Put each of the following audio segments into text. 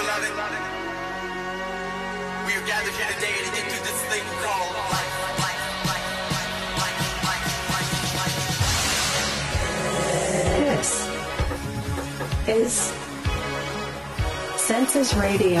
beloved. We are gathered here today to get through this thing called life. life this is Census Radio.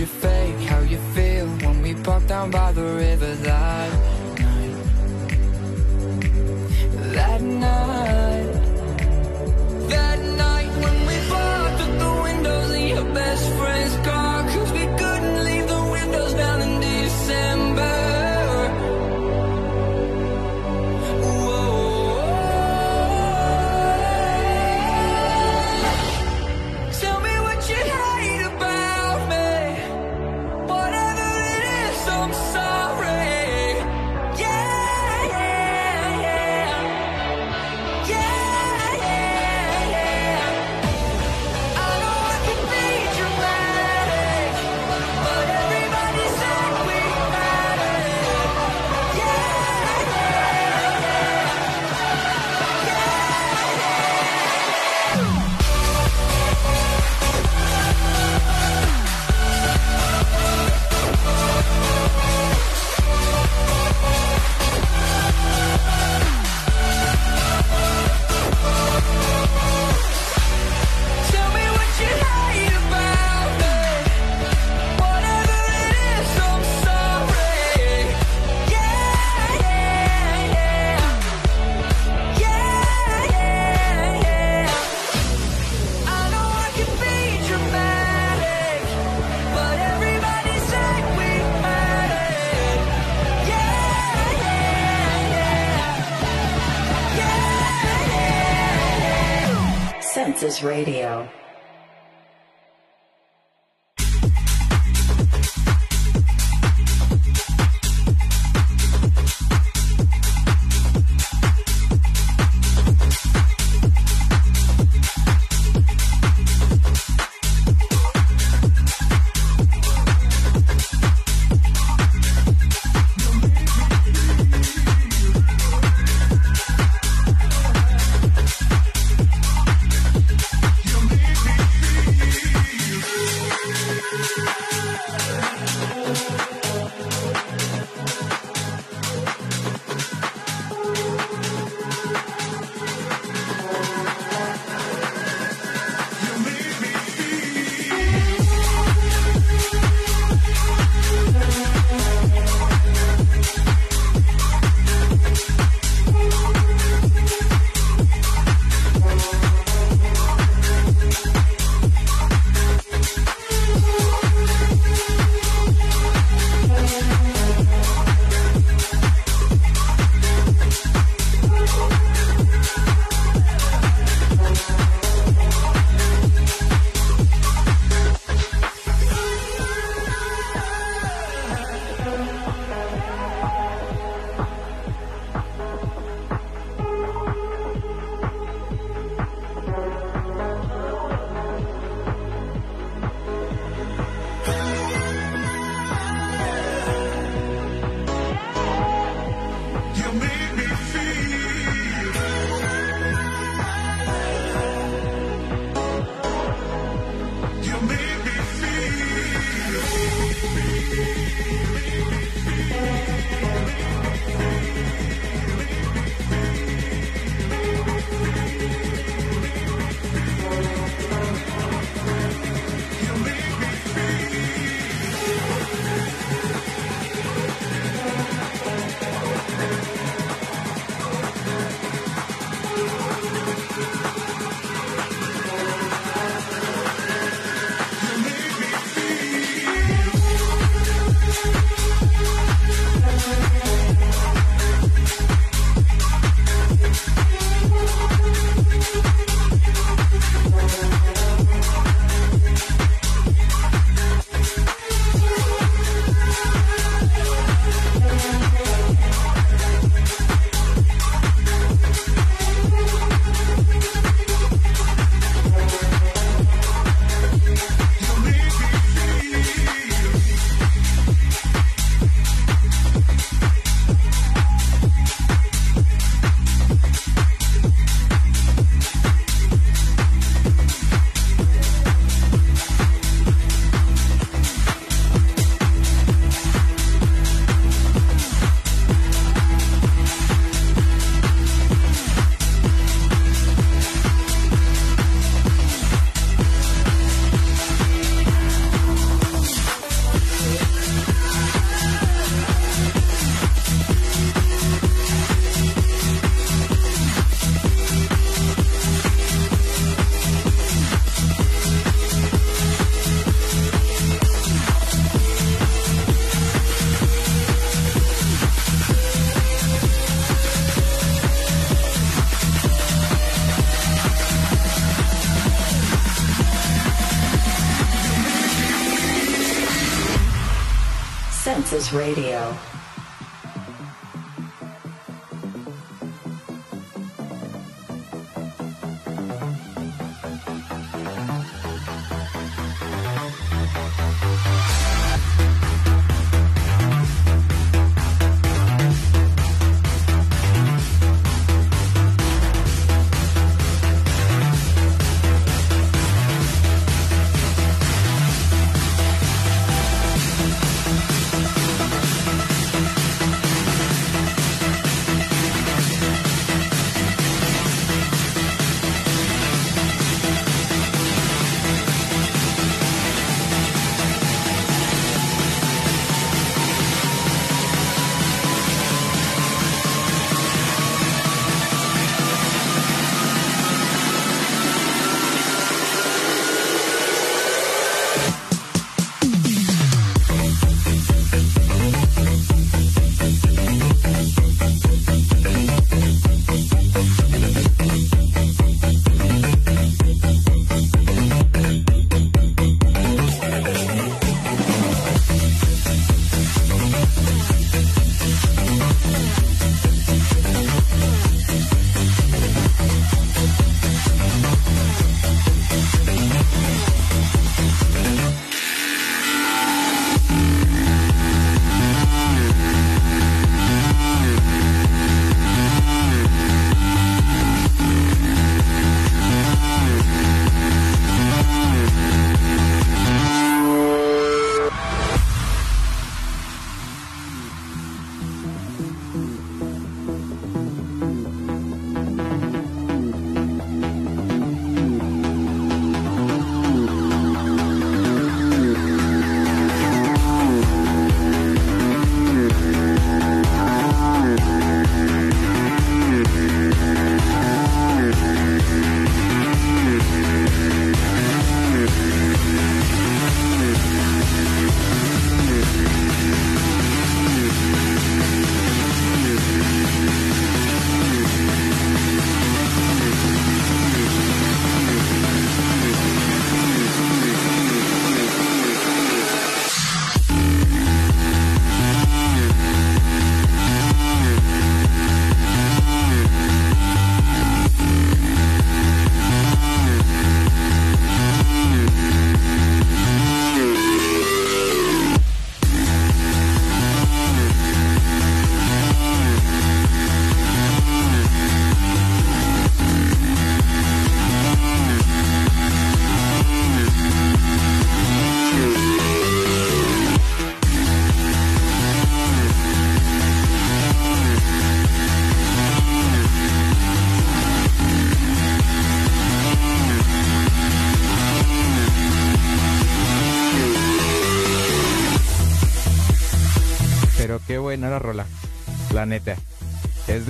you felt Radio. Census Radio.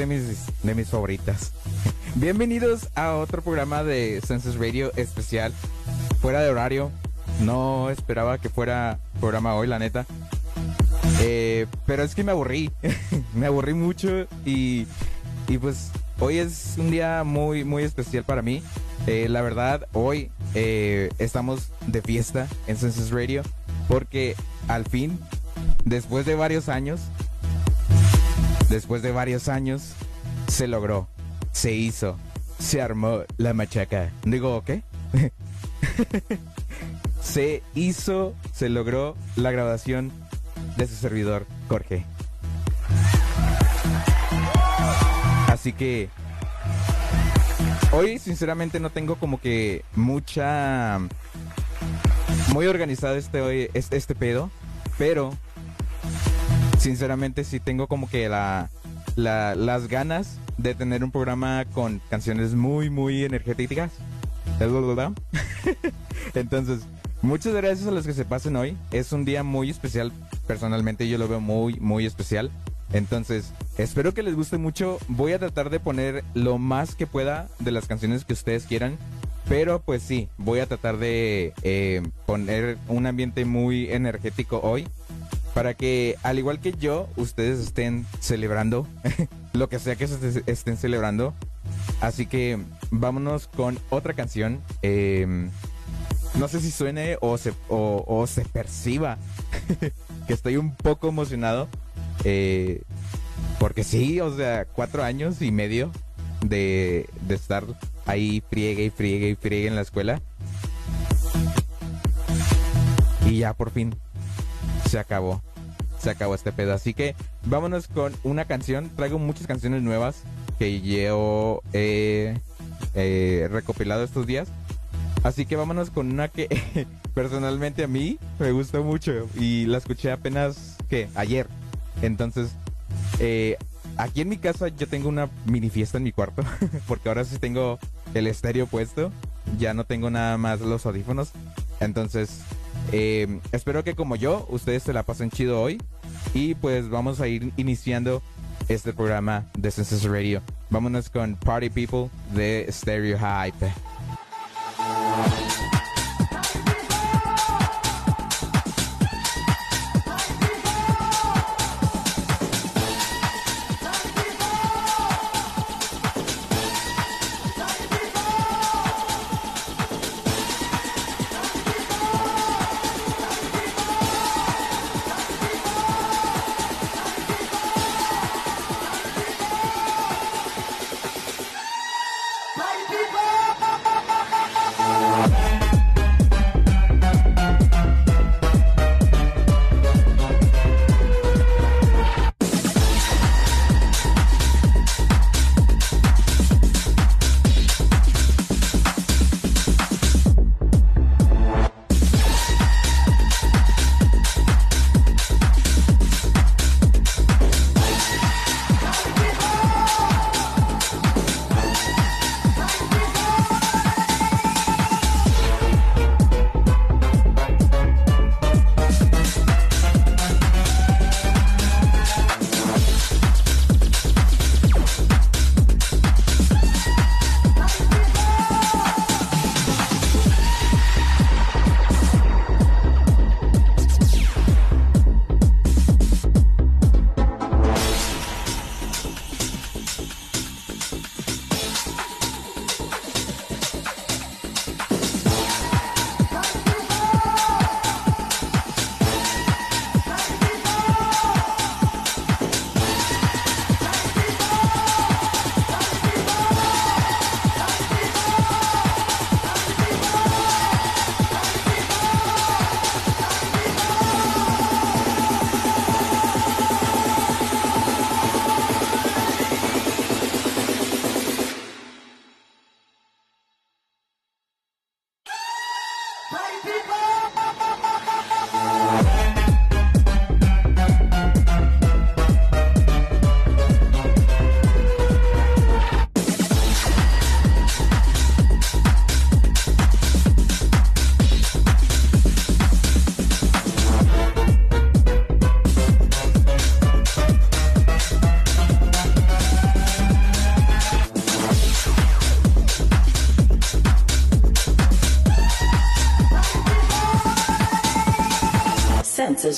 De mis, de mis favoritas. Bienvenidos a otro programa de Census Radio especial. Fuera de horario. No esperaba que fuera programa hoy, la neta. Eh, pero es que me aburrí. me aburrí mucho y, y pues hoy es un día muy, muy especial para mí. Eh, la verdad, hoy eh, estamos de fiesta en Census Radio porque al fin, después de varios años, después de varios años, se logró, se hizo, se armó la machaca. Digo, ¿qué? se hizo, se logró la grabación de su servidor, Jorge. Así que hoy sinceramente no tengo como que mucha muy organizado este hoy este, este pedo, pero sinceramente sí tengo como que la, la- las ganas de tener un programa con canciones muy muy energéticas. Entonces, muchas gracias a los que se pasen hoy. Es un día muy especial, personalmente yo lo veo muy, muy especial. Entonces, espero que les guste mucho. Voy a tratar de poner lo más que pueda de las canciones que ustedes quieran. Pero pues sí, voy a tratar de eh, poner un ambiente muy energético hoy. Para que, al igual que yo, ustedes estén celebrando lo que sea que estén celebrando. Así que vámonos con otra canción. Eh, no sé si suene o se, o, o se perciba que estoy un poco emocionado. eh, porque sí, o sea, cuatro años y medio de, de estar ahí friegue y friegue y friegue en la escuela. Y ya por fin se acabó. Se acabó este pedo. Así que vámonos con una canción. Traigo muchas canciones nuevas que yo he eh, recopilado estos días. Así que vámonos con una que personalmente a mí me gustó mucho y la escuché apenas que ayer. Entonces, eh, aquí en mi casa yo tengo una mini fiesta en mi cuarto porque ahora sí tengo el estéreo puesto. Ya no tengo nada más los audífonos. Entonces, eh, espero que como yo, ustedes se la pasen chido hoy. Y pues vamos a ir iniciando este programa de Census Radio. Vámonos con Party People de Stereo Hype.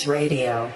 Radio.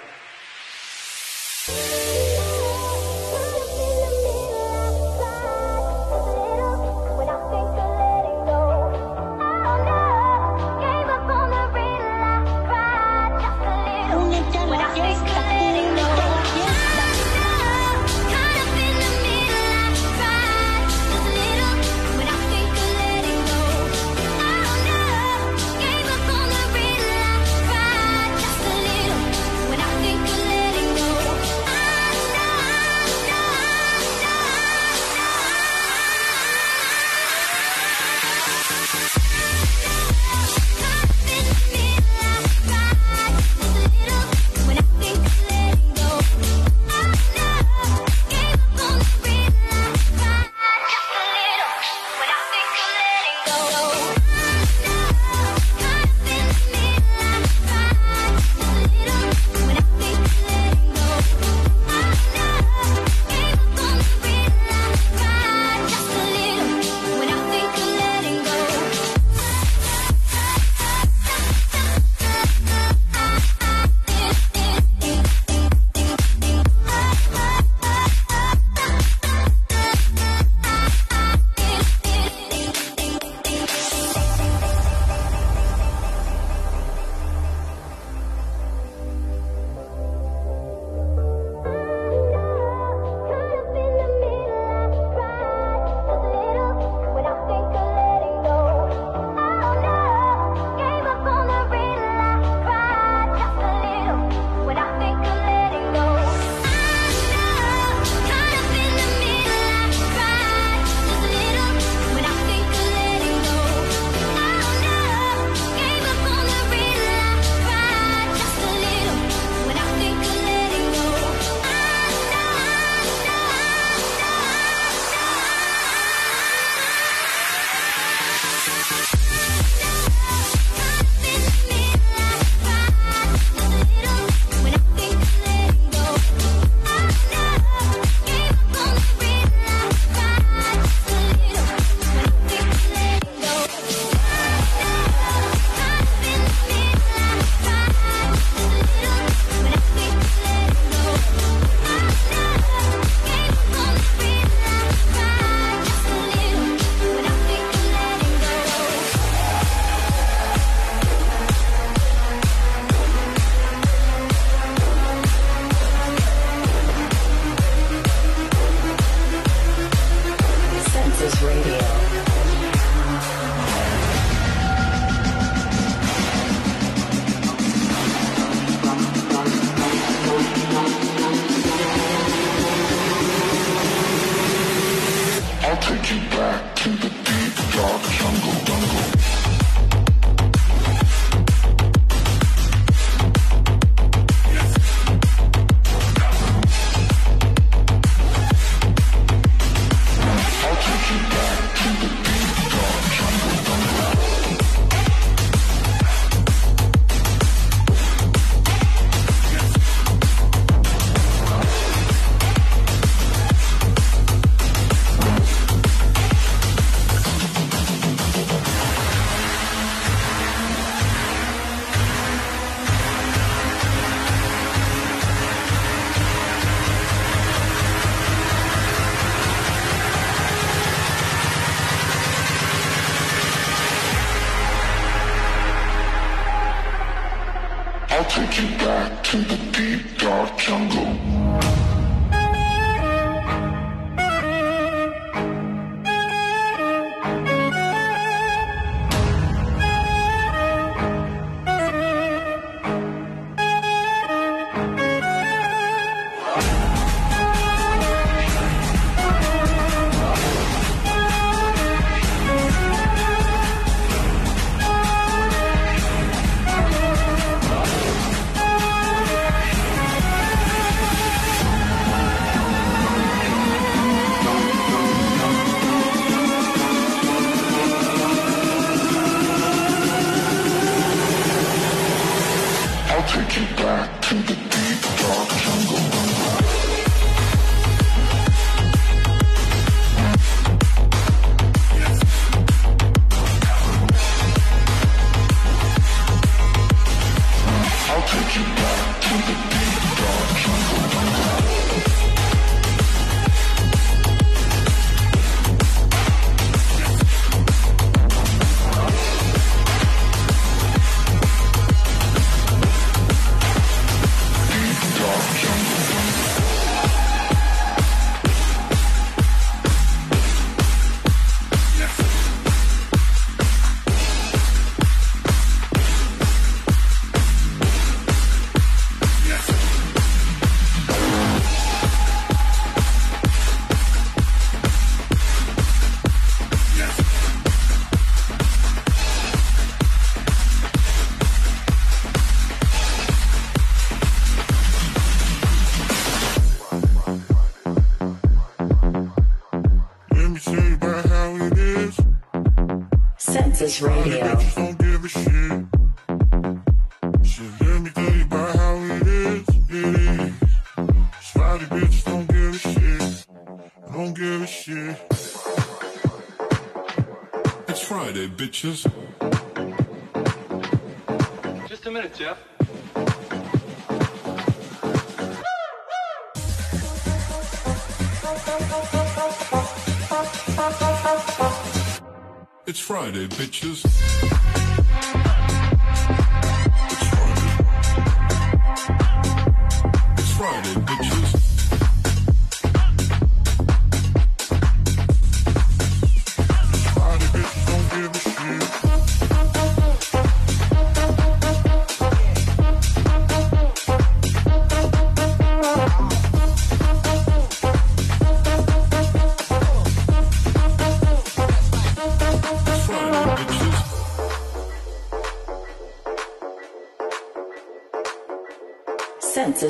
Preciso.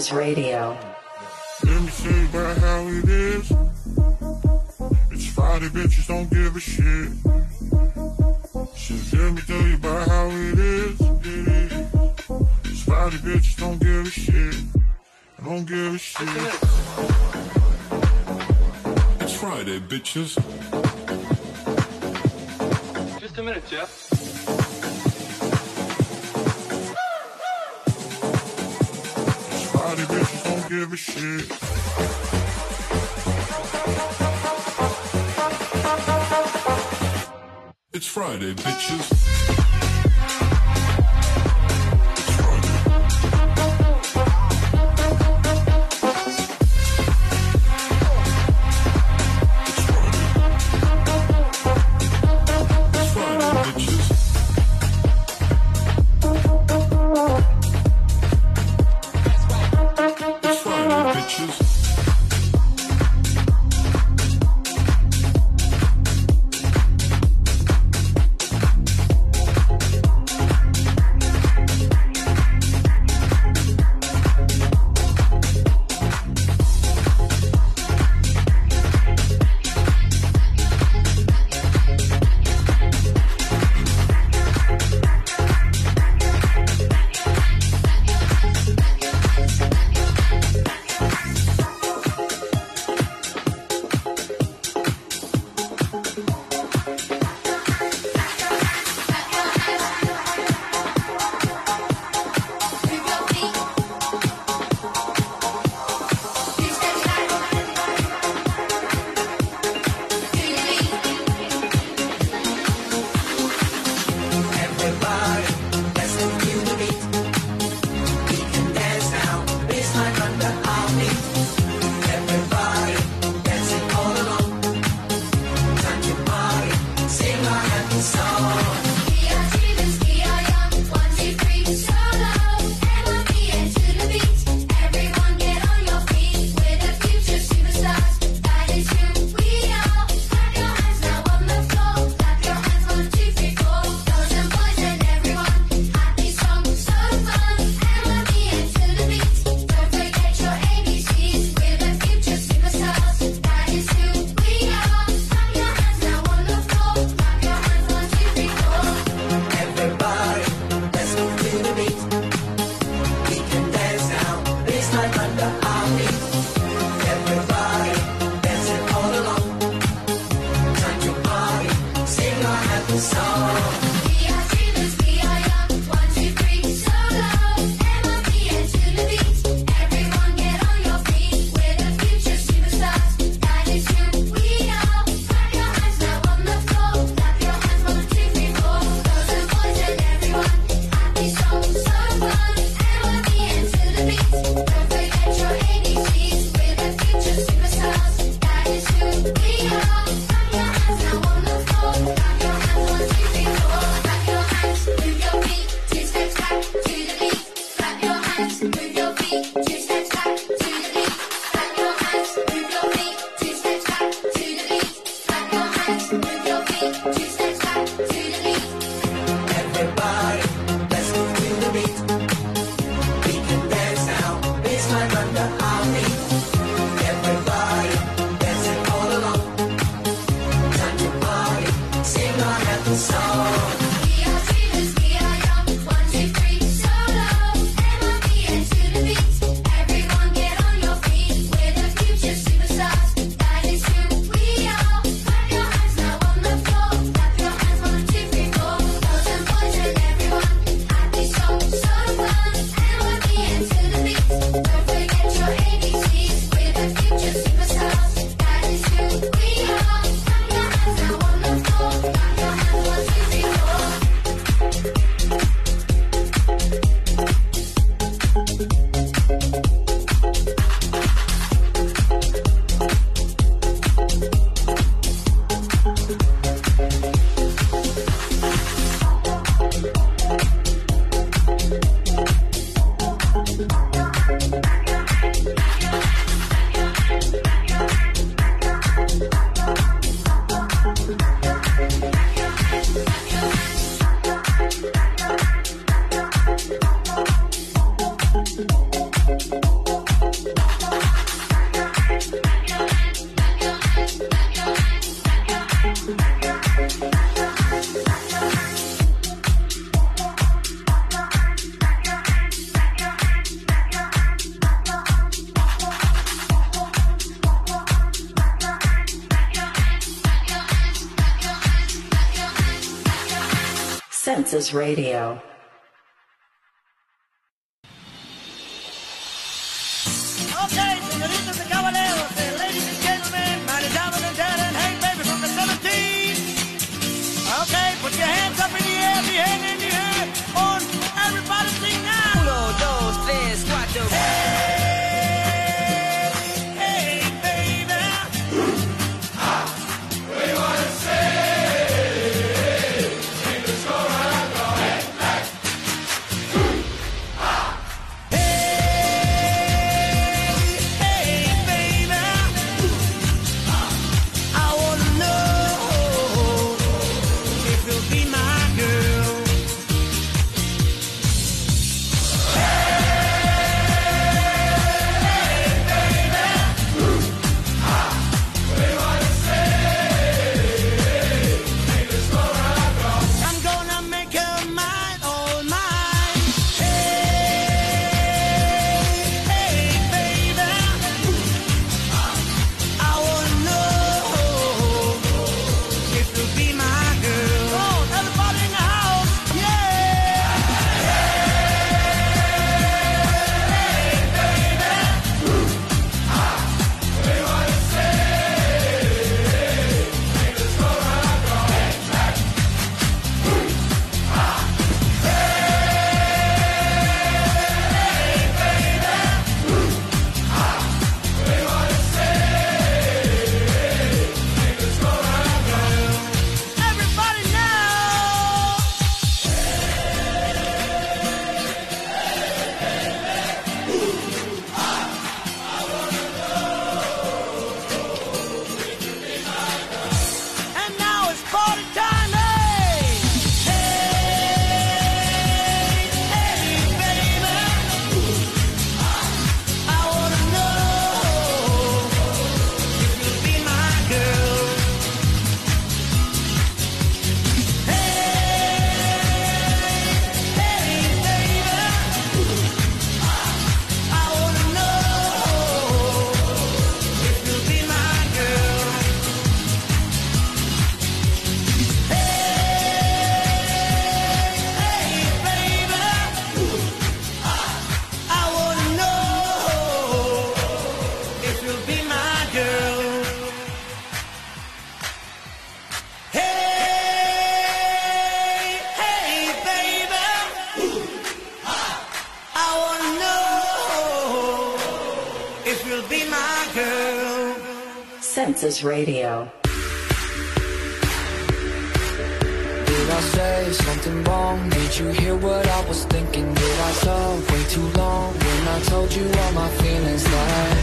Masters Radio. Let me tell you about how it is. It's Friday, bitches don't give a shit. So let me tell you about how it is. It's Friday, bitches don't give a shit. I don't give a shit. It's Friday, bitches. Just a minute, Jeff. give a shit. It's Friday, bitches. Radio. always will be my girl. Census Radio. Did I say something wrong? Did you hear what I was thinking? Did I talk way too long when I told you all my feelings like?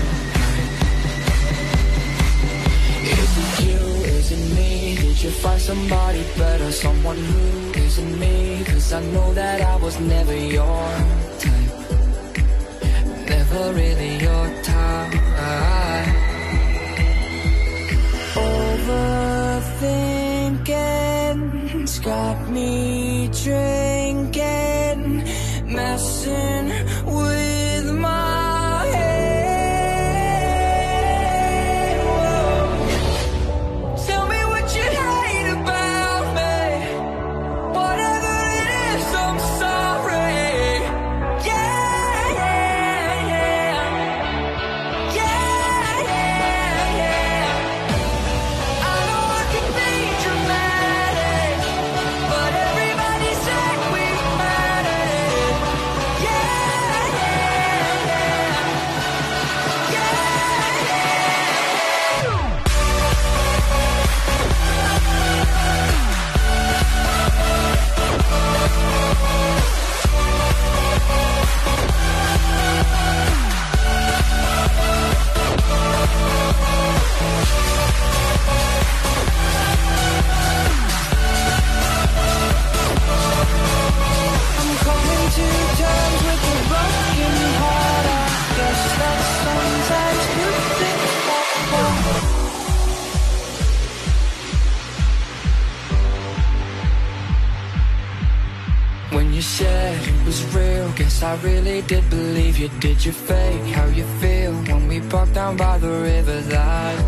Is it you? Is it me? Did you find somebody better? Someone who isn't me? Cause I know that I was never your type. Never really your Overthinking's got me drinking, messing I really did believe you. Did you fake how you feel When we parked down by the riverside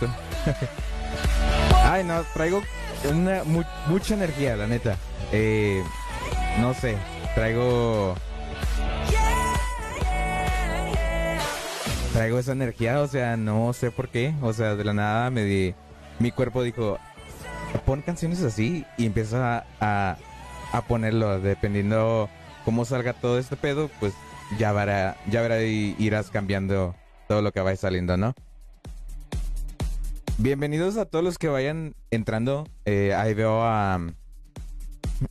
Ay, no, traigo una mu- mucha energía, la neta. Eh, no sé, traigo traigo esa energía, o sea, no sé por qué, o sea, de la nada me di, mi cuerpo dijo, pon canciones así y empieza a, a ponerlo, dependiendo cómo salga todo este pedo, pues ya verá, ya verá y irás cambiando todo lo que vaya saliendo, ¿no? Bienvenidos a todos los que vayan entrando. Eh, ahí veo a,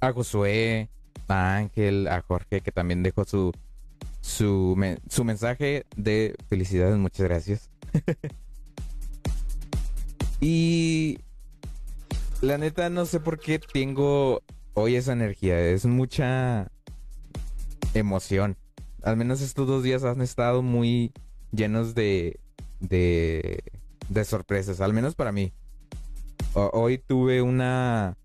a Josué, a Ángel, a Jorge, que también dejó su, su, su mensaje de felicidades. Muchas gracias. y la neta no sé por qué tengo hoy esa energía. Es mucha emoción. Al menos estos dos días han estado muy llenos de, de, de sorpresas, al menos para mí. Hoy tuve una,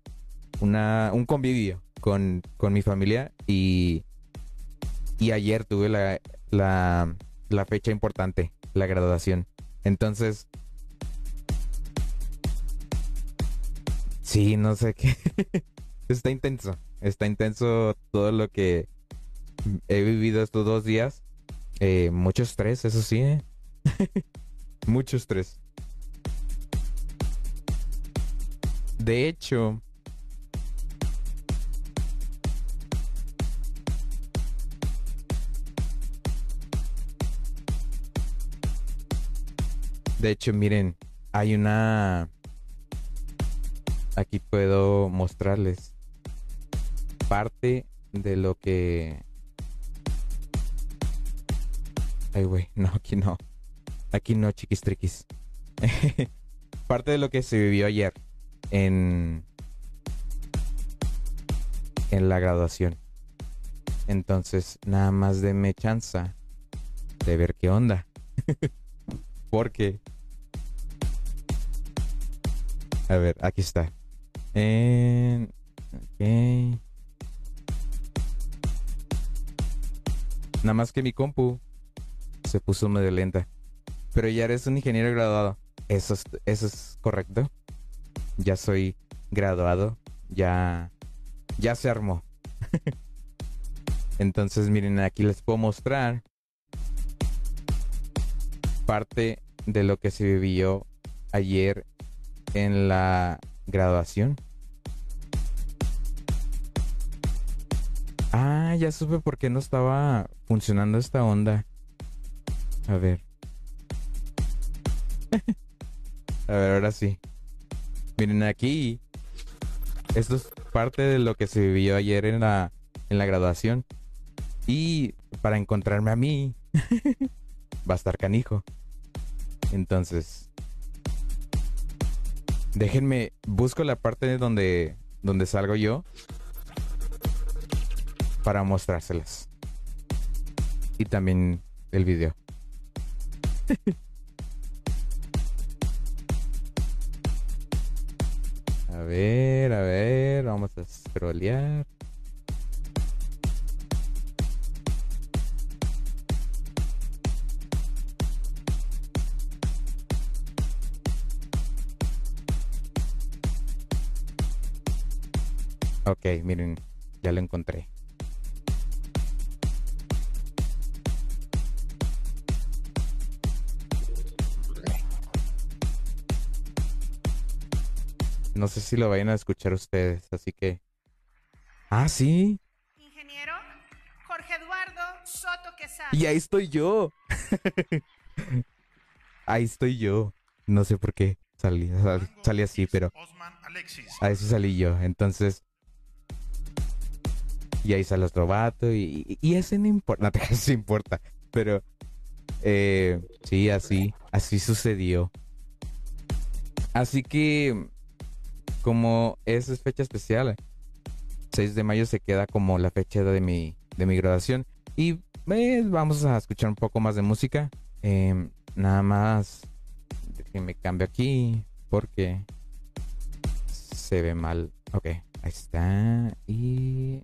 una, un convivio con, con mi familia y, y ayer tuve la, la, la fecha importante, la graduación. Entonces, sí, no sé qué. está intenso, está intenso todo lo que he vivido estos dos días. Eh, mucho estrés, eso sí, ¿eh? mucho estrés. De hecho, de hecho, miren, hay una... Aquí puedo mostrarles parte de lo que... Ay, güey, no, aquí no. Aquí no, chiquis triquis. parte de lo que se vivió ayer en en la graduación. Entonces, nada más denme chance de ver qué onda. Porque A ver, aquí está. En... ok. Nada más que mi compu se puso medio lenta. Pero ya eres un ingeniero graduado. Eso es, eso es correcto. Ya soy graduado. Ya. Ya se armó. Entonces, miren, aquí les puedo mostrar parte de lo que se vivió ayer en la graduación. Ah, ya supe por qué no estaba funcionando esta onda. A ver. A ver, ahora sí. Miren aquí. Esto es parte de lo que se vivió ayer en la, en la graduación. Y para encontrarme a mí, va a estar canijo. Entonces, déjenme, busco la parte donde, donde salgo yo para mostrárselas. Y también el video. ver, a ver, vamos a scrollear. Ok, miren, ya lo encontré. No sé si lo vayan a escuchar ustedes, así que... Ah, sí. Ingeniero Jorge Eduardo Soto Quesada. Y ahí estoy yo. ahí estoy yo. No sé por qué salí, sal- salí así, pero ahí sí salí yo. Entonces... Y ahí sale otro vato y, y ese no importa. No te eso importa. Pero... eh, sí, así. Así sucedió. Así que... Como es fecha especial. 6 de mayo se queda como la fecha de mi, de mi graduación. Y eh, vamos a escuchar un poco más de música. Em, nada más que me cambio aquí porque se ve mal. Ok, ahí está. Y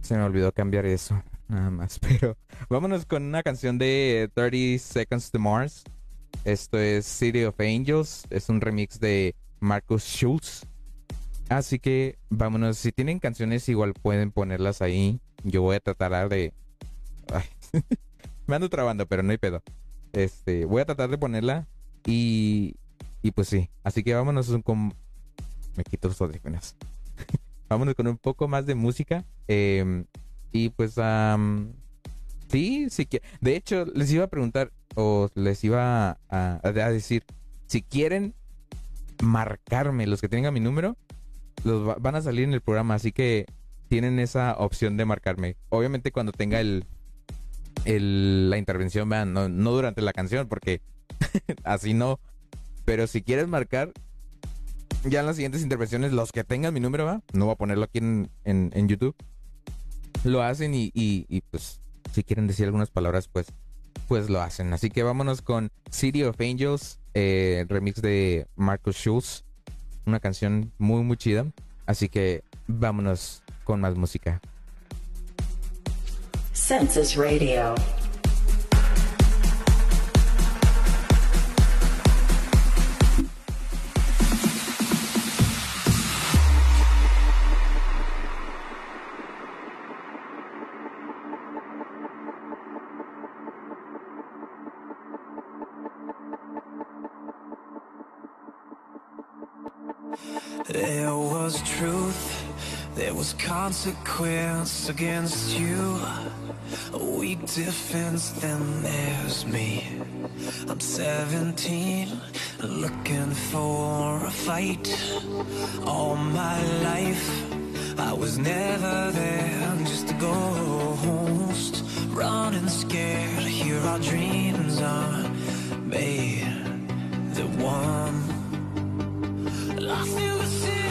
Se me olvidó cambiar eso, nada más. Pero vámonos con una canción de 30 Seconds to Mars. Esto es City of Angels. Es un remix de Marcus Schultz. Así que vámonos. Si tienen canciones, igual pueden ponerlas ahí. Yo voy a tratar de. Me ando trabando, pero no hay pedo. Este, voy a tratar de ponerla. Y. Y pues sí. Así que vámonos con. Me quito los audífonos. vámonos con un poco más de música. Eh, y pues. Um, sí, sí que. De hecho, les iba a preguntar. O les iba a decir. Si quieren marcarme los que tengan mi número los va- van a salir en el programa, así que tienen esa opción de marcarme. Obviamente cuando tenga el, el la intervención, vean, no, no durante la canción, porque así no. Pero si quieres marcar, ya en las siguientes intervenciones, los que tengan mi número, ¿va? no voy a ponerlo aquí en, en, en YouTube, lo hacen y, y, y, pues si quieren decir algunas palabras, pues pues lo hacen. Así que vámonos con City of Angels, eh, remix de Marcus Schultz una canción muy muy chida. Así que vámonos con más música. Census Radio. Was consequence against you. A weak defense, then there's me. I'm 17, looking for a fight. All my life, I was never there, just a ghost. Running scared, here our dreams are made. The one Lost in the city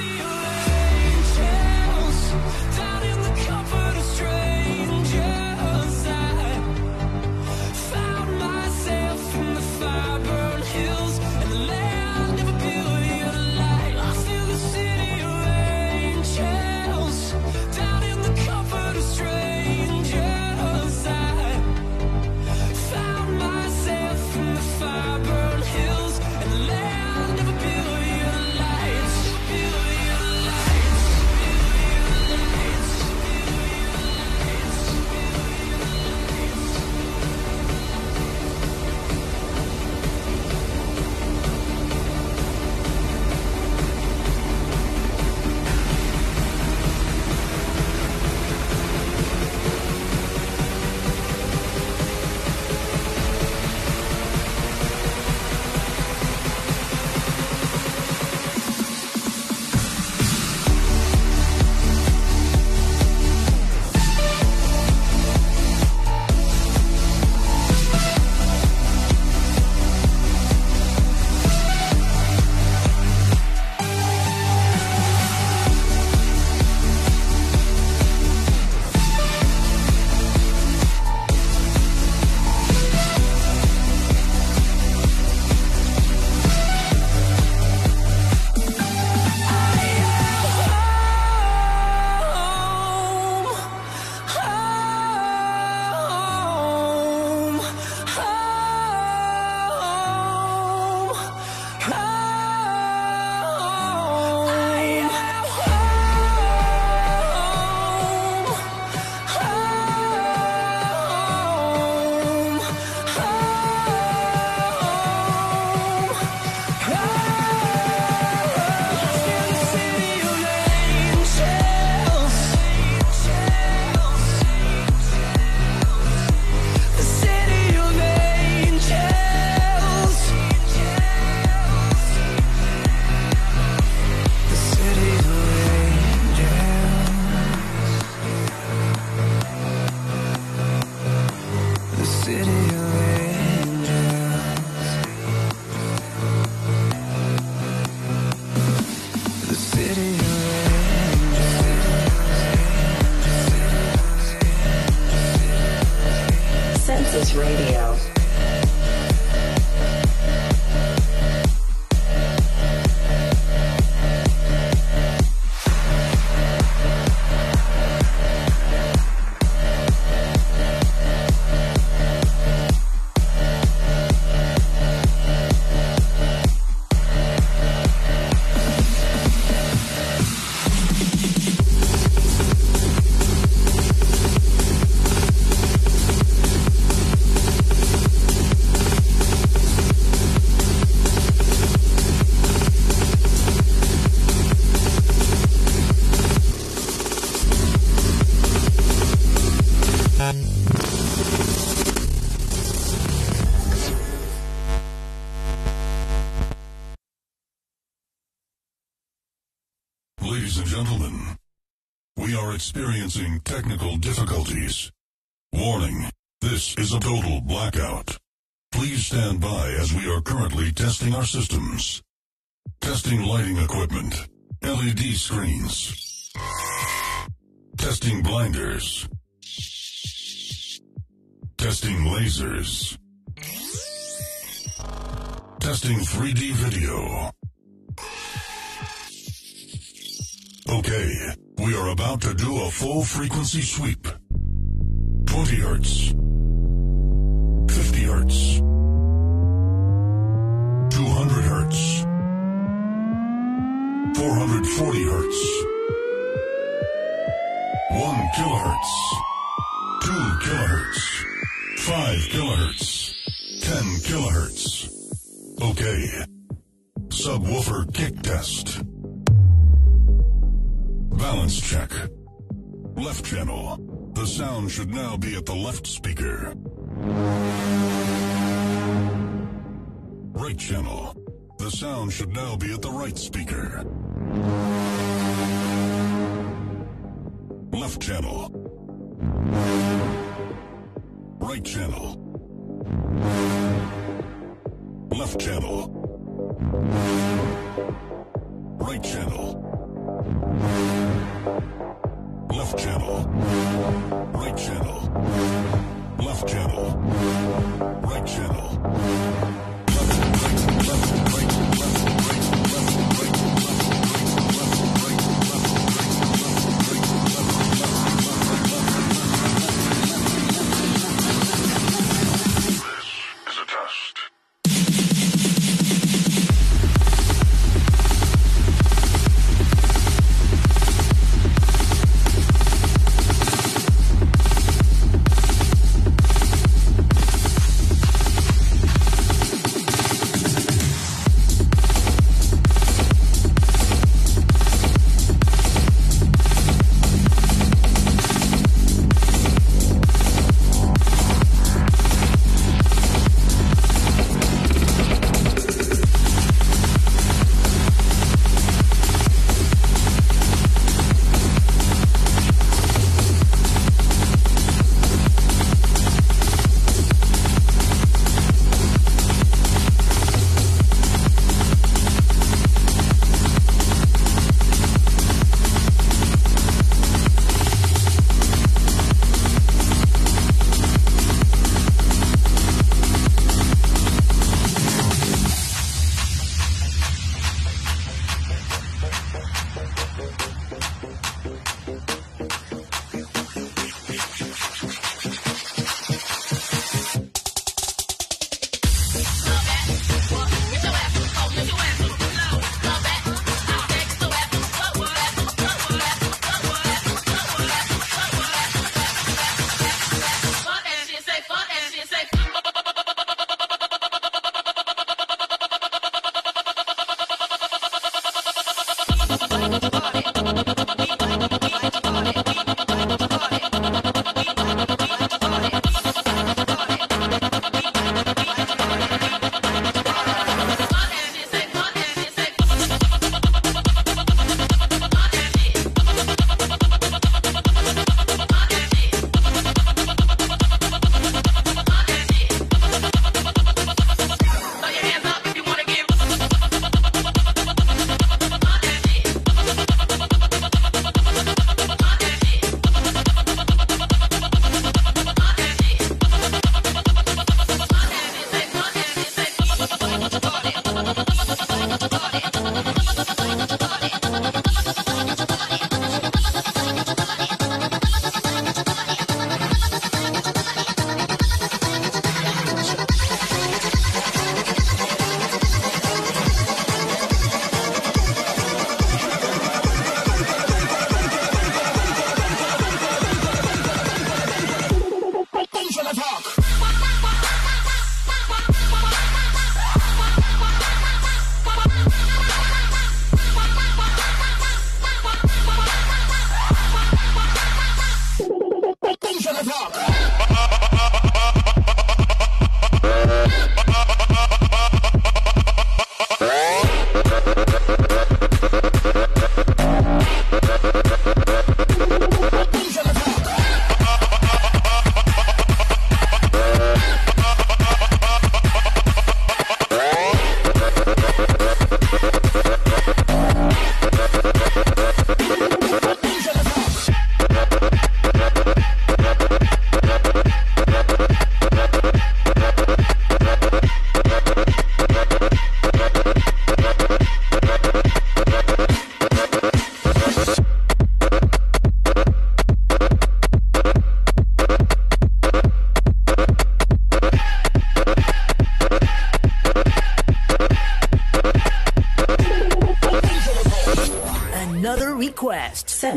Census Radio. Experiencing technical difficulties. Warning, this is a total blackout. Please stand by as we are currently testing our systems. Testing lighting equipment. LED screens. Testing blinders. Testing lasers. Testing 3D video. Okay, we are about to do a full frequency sweep. 20 hertz. 50 hertz. 200 hertz. 440 hertz. 1 kilohertz. 2 kilohertz. 5 kilohertz. 10 kilohertz. Okay. Subwoofer kick test. Balance check. Left channel. The sound should now be at the left speaker. Right channel. The sound should now be at the right speaker. Left channel. Right channel. Left channel. Right channel. Channel. body.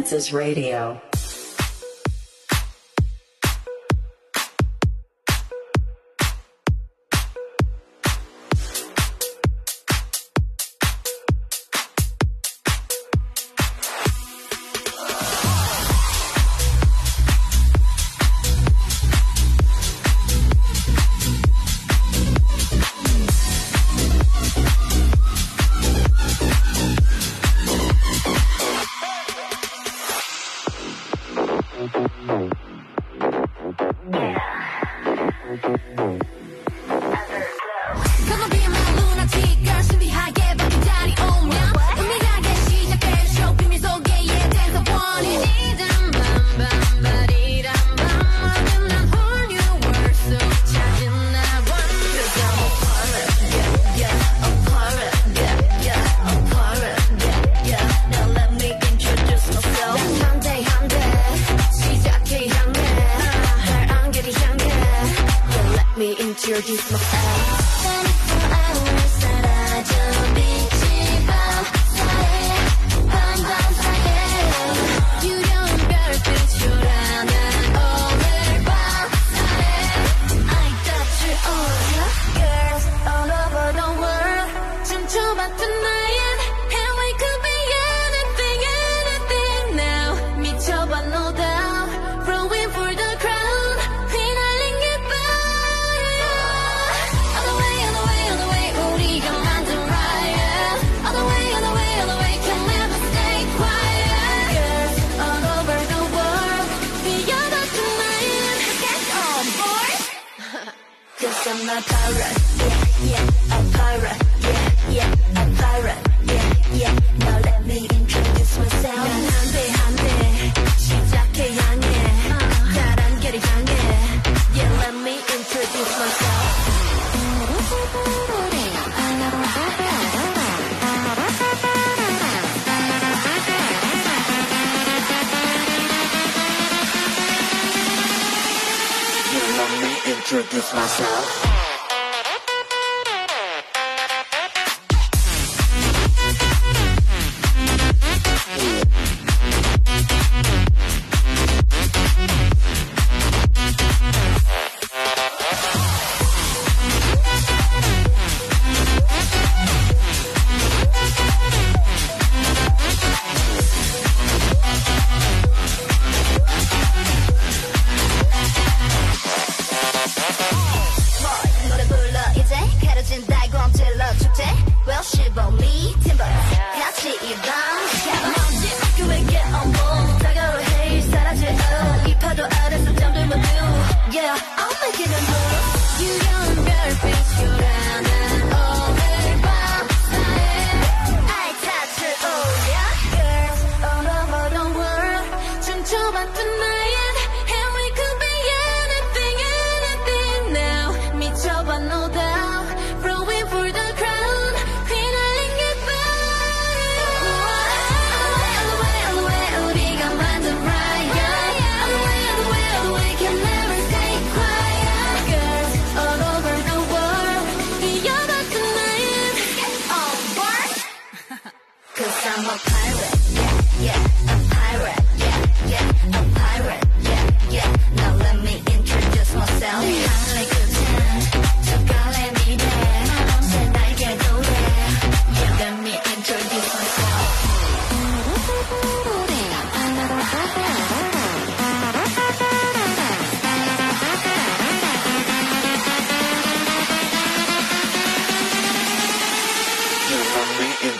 Census Radio.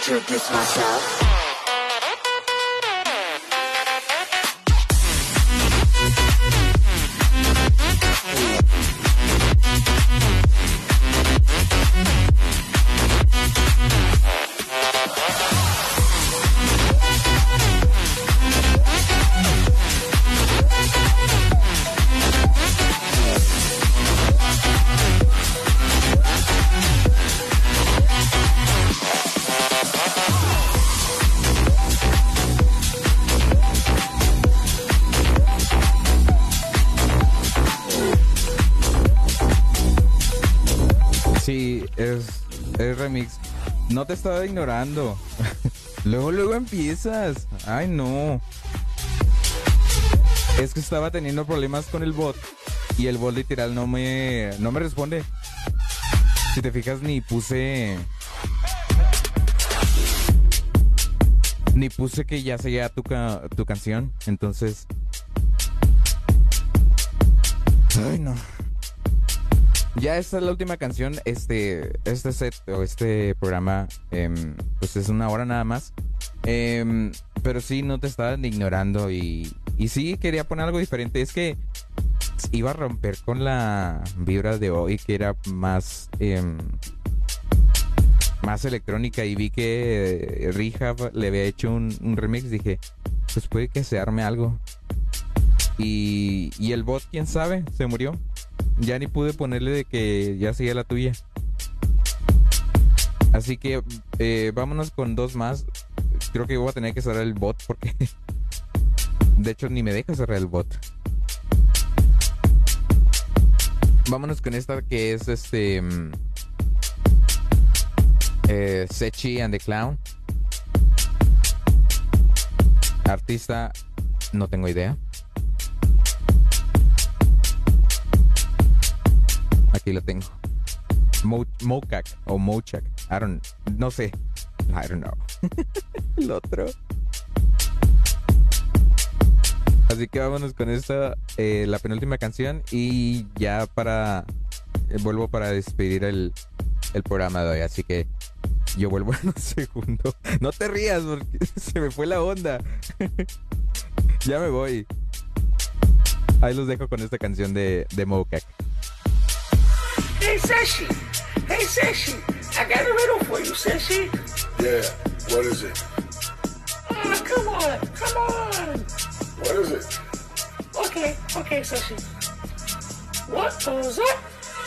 Introduce myself. Te estaba ignorando. luego, luego empiezas. Ay, no. Es que estaba teniendo problemas con el bot y el bot literal no me no me responde. Si te fijas ni puse ni puse que ya seguía tu ca- tu canción, entonces Ay, no. Ya esta es la última canción. Este, este set o este programa, em, pues es una hora nada más. Em, pero sí, no te estaban ignorando y, y sí quería poner algo diferente. Es que iba a romper con la vibra de hoy, que era más, em, más electrónica y vi que eh, Rehab le había hecho un, un remix. Dije, pues puede que se arme algo. Y, y el bot, quién sabe, se murió. Ya ni pude ponerle de que ya seguía la tuya. Así que eh, vámonos con dos más. Creo que voy a tener que cerrar el bot porque de hecho ni me deja cerrar el bot. Vámonos con esta que es este mm, eh, Sechi and the Clown. Artista, no tengo idea. Aquí lo tengo. Mo Mokak o Mochak. I don't, no sé. I don't know. El otro. Así que vámonos con esta, eh, la penúltima canción y ya para, eh, vuelvo para despedir el, el programa de hoy. Así que yo vuelvo en un segundo. No te rías porque se me fue la onda. ya me voy. Ahí los dejo con esta canción de, de Mokak. Hey, Sashi. Hey, Sashi. I got a riddle for you, Sashi. Yeah, what is it? Oh, come on. Come on. What is it? Okay, okay, Sashi. What goes up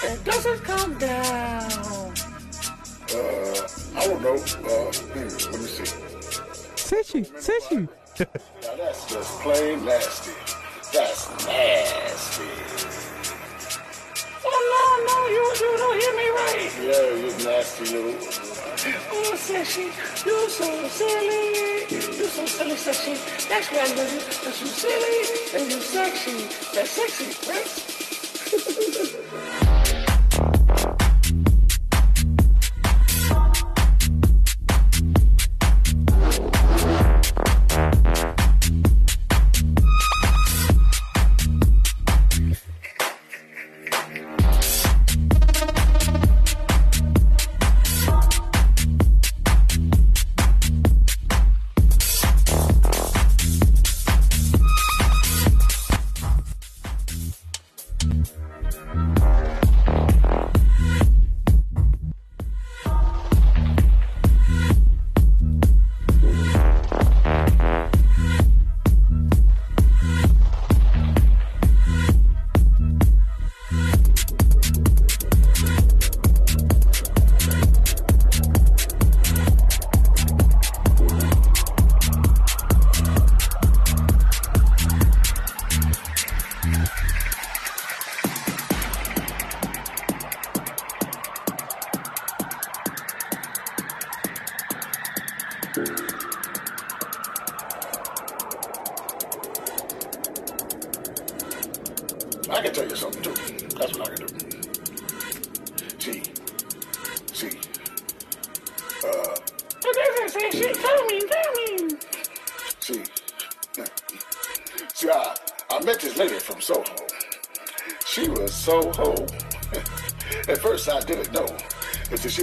and doesn't come down? Uh, I don't know. Uh, hmm, let me see. Sechi, Sechi. Now that's just plain nasty. That's nasty. No, no, you, you don't hear me right. Yeah, you nasty little. Oh, Sashi, you're so silly. You're so silly, Sashi. That's why I love you. You're silly and you're sexy. That's sexy, right?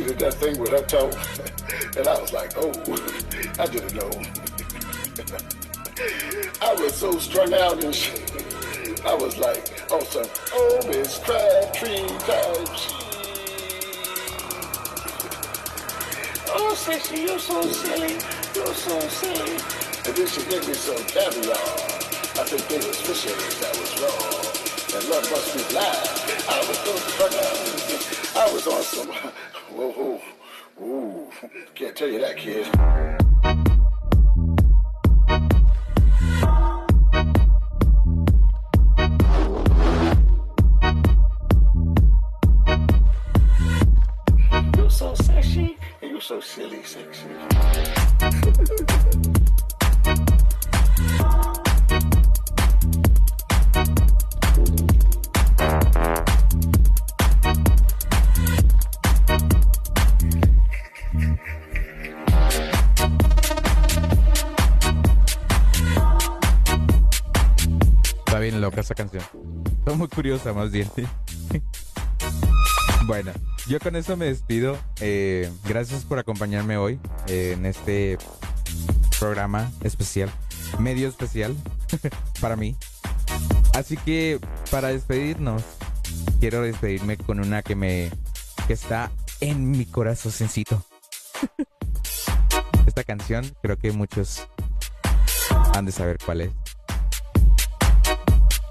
did that thing with her toe, and I was like, oh, I didn't know. I was so strung out and shit. I was like, oh, some oh, Miss Crabtree shit. Oh, Sashi, you're so silly. You're so silly. And then she gave me some caviar. I think they was fishing that was wrong. And love must be blind. I was so out. I was on some, whoa, whoa, whoa. Can't tell you that, kid. Esa canción. Está muy curiosa, más bien. bueno, yo con eso me despido. Eh, gracias por acompañarme hoy eh, en este programa especial, medio especial para mí. Así que para despedirnos, quiero despedirme con una que me que está en mi corazoncito. Esta canción creo que muchos han de saber cuál es.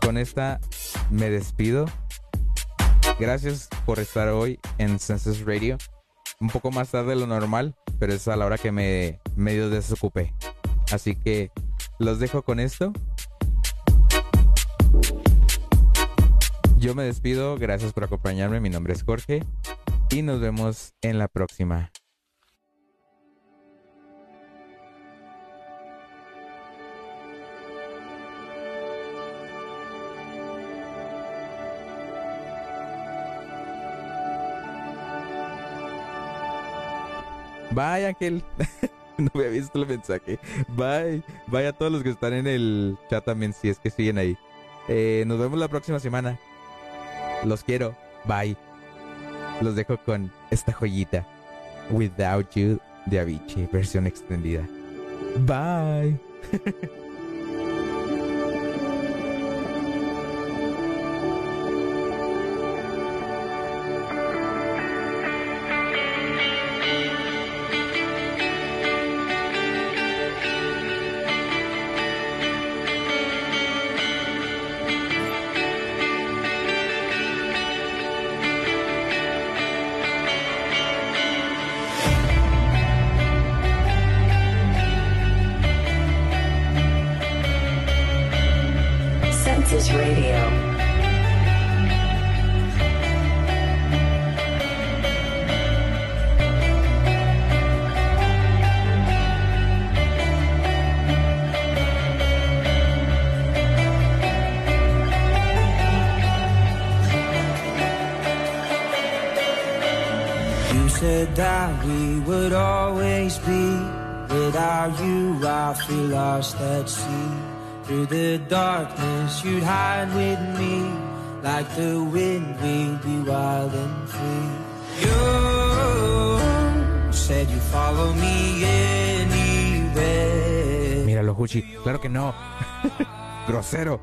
Con esta me despido. Gracias por estar hoy en Census Radio. Un poco más tarde de lo normal, pero es a la hora que me medio desocupé. Así que los dejo con esto. Yo me despido, gracias por acompañarme. Mi nombre es Jorge y nos vemos en la próxima. Bye, Ángel. no había visto el mensaje. Bye. Bye a todos los que están en el chat también, si es que siguen ahí. Eh, nos vemos la próxima semana. Los quiero. Bye. Los dejo con esta joyita. Without You de Avicii, versión extendida. Bye. always be. Without you, I feel lost at sea. Through the darkness, you'd hide with me. Like the wind, we'd be wild and free. You said you follow me anywhere. Míralo, Huchi. Claro que no. Grosero.